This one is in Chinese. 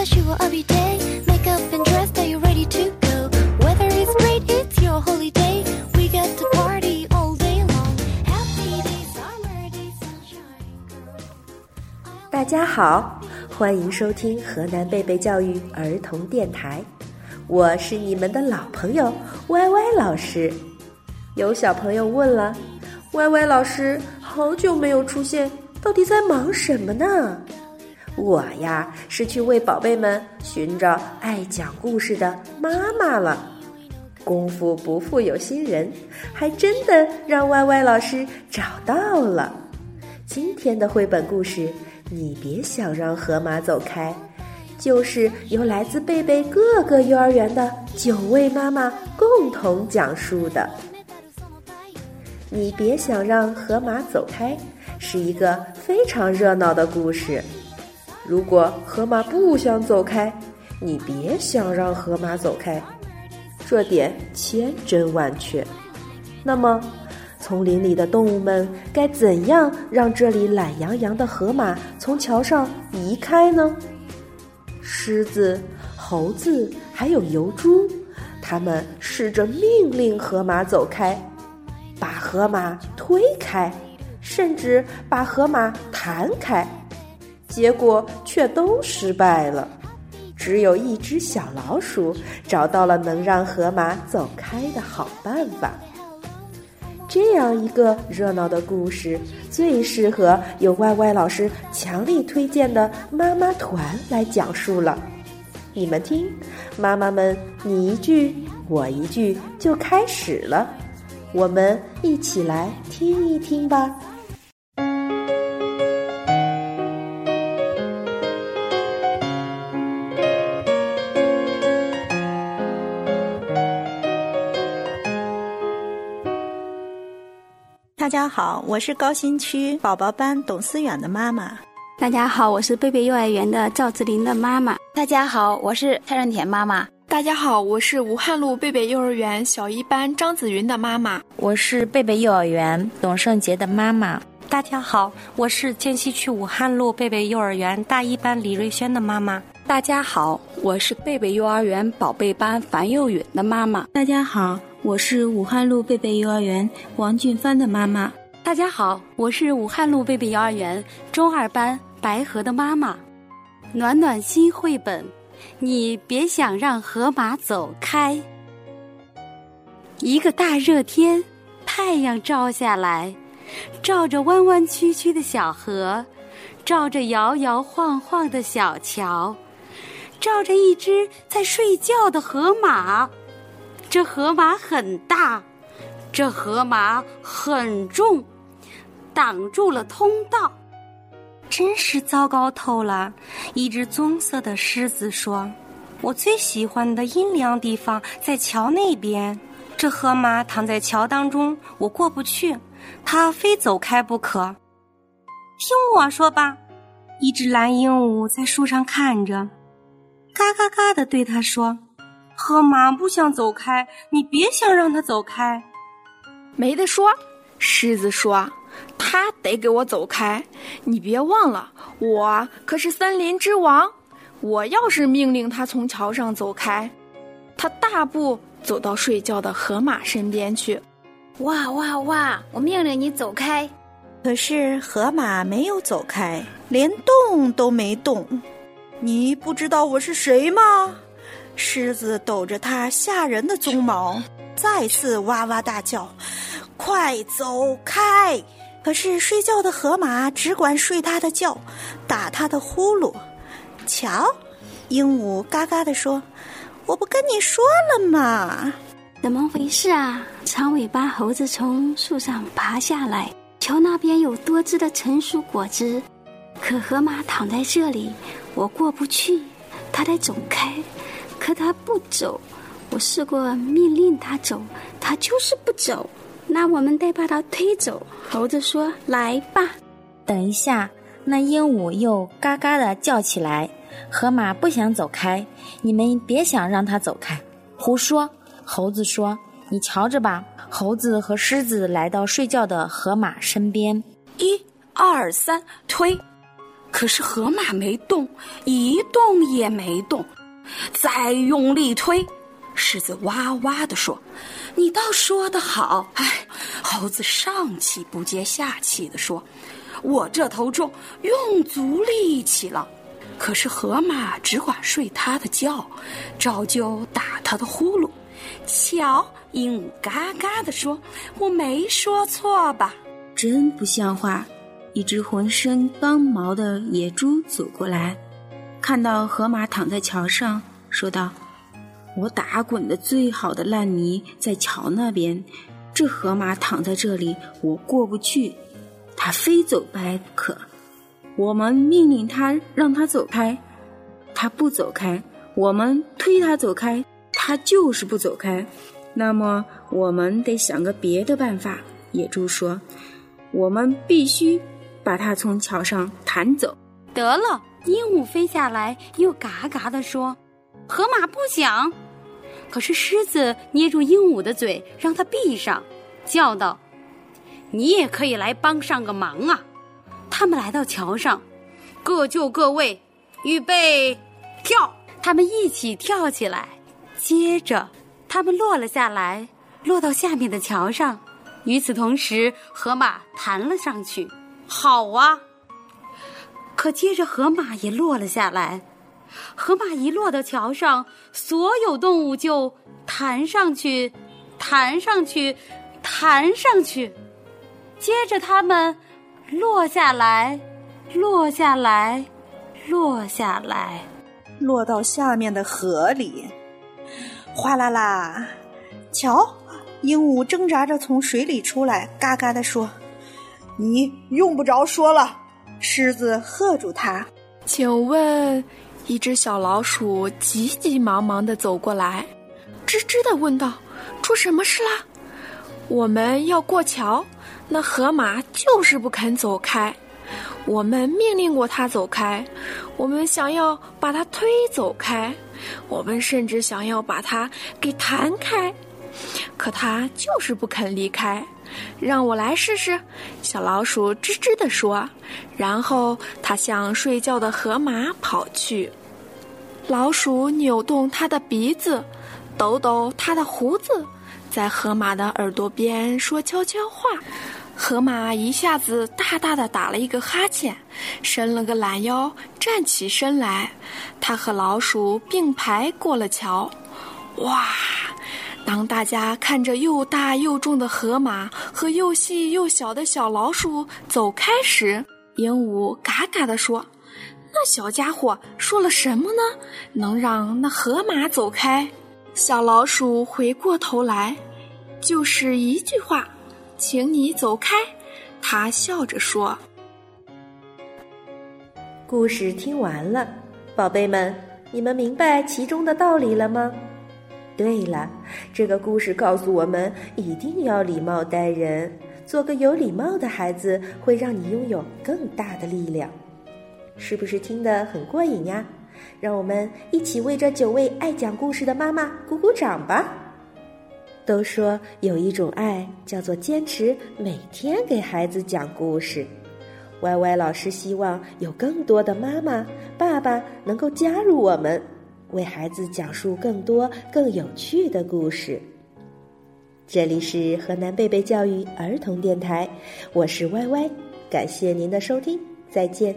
as usual every day. Makeup and dress, are you ready to go? Weather is great, it's your holiday. We get to party all day long. Happy day, summer days, sunshine. 大家好，欢迎收听河南贝贝教育儿童电台，我是你们的老朋友歪歪老师。有小朋友问了，歪歪老师好久没有出现，到底在忙什么呢？我呀是去为宝贝们寻找爱讲故事的妈妈了。功夫不负有心人，还真的让歪歪老师找到了。今天的绘本故事，你别想让河马走开，就是由来自贝贝各个幼儿园的九位妈妈共同讲述的。你别想让河马走开，是一个非常热闹的故事。如果河马不想走开，你别想让河马走开，这点千真万确。那么，丛林里的动物们该怎样让这里懒洋洋的河马从桥上移开呢？狮子、猴子还有油猪，他们试着命令河马走开。把河马推开，甚至把河马弹开，结果却都失败了。只有一只小老鼠找到了能让河马走开的好办法。这样一个热闹的故事，最适合由歪歪老师强力推荐的妈妈团来讲述了。你们听，妈妈们你一句我一句，就开始了。我们一起来听一听吧。家好，我是高新区宝宝班董思远的妈妈。大家好，我是贝贝幼儿园的赵志林的妈妈。大家好，我是蔡润田妈妈。大家好，我是武汉路贝贝幼儿园小一班张子云的妈妈。我是贝贝幼儿园董胜杰的妈妈。大家好，我是涧西区武汉路贝贝幼儿园大一班李瑞轩的妈妈。大家好，我是贝贝幼儿园宝贝班樊幼允的妈妈。大家好，我是武汉路贝贝幼儿园王俊帆的妈妈。大家好，我是武汉路贝贝幼儿园中二班白河的妈妈。暖暖心绘本，你别想让河马走开。一个大热天，太阳照下来，照着弯弯曲曲的小河，照着摇摇晃晃的小桥，照着一只在睡觉的河马。这河马很大，这河马很重，挡住了通道。真是糟糕透了！一只棕色的狮子说：“我最喜欢的阴凉地方在桥那边。这河马躺在桥当中，我过不去，它非走开不可。听我说吧。”一只蓝鹦鹉在树上看着，嘎嘎嘎的对它说：“河马不想走开，你别想让它走开。”没得说，狮子说。它得给我走开！你别忘了，我可是森林之王。我要是命令它从桥上走开，它大步走到睡觉的河马身边去。哇哇哇！我命令你走开，可是河马没有走开，连动都没动。你不知道我是谁吗？狮子抖着它吓人的鬃毛，再次哇哇大叫：“快走开！”可是睡觉的河马只管睡它的觉，打它的呼噜。瞧，鹦鹉嘎嘎地说：“我不跟你说了吗？怎么回事啊？”长尾巴猴子从树上爬下来，瞧那边有多汁的成熟果汁。可河马躺在这里，我过不去，它得走开。可它不走，我试过命令它走，它就是不走。那我们得把它推走。猴子说：“来吧。”等一下，那鹦鹉又嘎嘎的叫起来。河马不想走开，你们别想让它走开。胡说！猴子说：“你瞧着吧。”猴子和狮子来到睡觉的河马身边，一、二、三，推！可是河马没动，一动也没动。再用力推，狮子哇哇地说：“你倒说得好！”哎，猴子上气不接下气地说：“我这头重，用足力气了。”可是河马只管睡他的觉，照旧打他的呼噜。瞧，鹦鹉嘎嘎地说：“我没说错吧？”真不像话！一只浑身刚毛的野猪走过来，看到河马躺在桥上，说道：“我打滚的最好的烂泥在桥那边，这河马躺在这里，我过不去，他非走开不可。我们命令他让他走开，他不走开；我们推他走开，他就是不走开。那么我们得想个别的办法。”野猪说。我们必须把它从桥上弹走。得了，鹦鹉飞下来，又嘎嘎地说：“河马不想。”可是狮子捏住鹦鹉的嘴，让它闭上，叫道：“你也可以来帮上个忙啊！”他们来到桥上，各就各位，预备，跳！他们一起跳起来，接着他们落了下来，落到下面的桥上。与此同时，河马弹了上去。好啊！可接着河马也落了下来。河马一落到桥上，所有动物就弹上去，弹上去，弹上去。接着它们落下来，落下来，落下来，落到下面的河里。哗啦啦！瞧。鹦鹉挣扎着从水里出来，嘎嘎地说：“你用不着说了。”狮子喝住他：“请问，一只小老鼠急急忙忙地走过来，吱吱地问道：‘出什么事啦？’我们要过桥，那河马就是不肯走开。我们命令过它走开，我们想要把它推走开，我们甚至想要把它给弹开。”可它就是不肯离开，让我来试试。小老鼠吱吱地说，然后它向睡觉的河马跑去。老鼠扭动它的鼻子，抖抖它的胡子，在河马的耳朵边说悄悄话。河马一下子大大的打了一个哈欠，伸了个懒腰，站起身来。它和老鼠并排过了桥。哇！当大家看着又大又重的河马和又细又小的小老鼠走开时，鹦鹉嘎嘎地说：“那小家伙说了什么呢？能让那河马走开？”小老鼠回过头来，就是一句话：“请你走开。”他笑着说：“故事听完了，宝贝们，你们明白其中的道理了吗？”对了，这个故事告诉我们一定要礼貌待人，做个有礼貌的孩子，会让你拥有更大的力量。是不是听得很过瘾呀？让我们一起为这九位爱讲故事的妈妈鼓鼓掌吧！都说有一种爱叫做坚持，每天给孩子讲故事。歪歪老师希望有更多的妈妈、爸爸能够加入我们。为孩子讲述更多更有趣的故事。这里是河南贝贝教育儿童电台，我是歪歪，感谢您的收听，再见。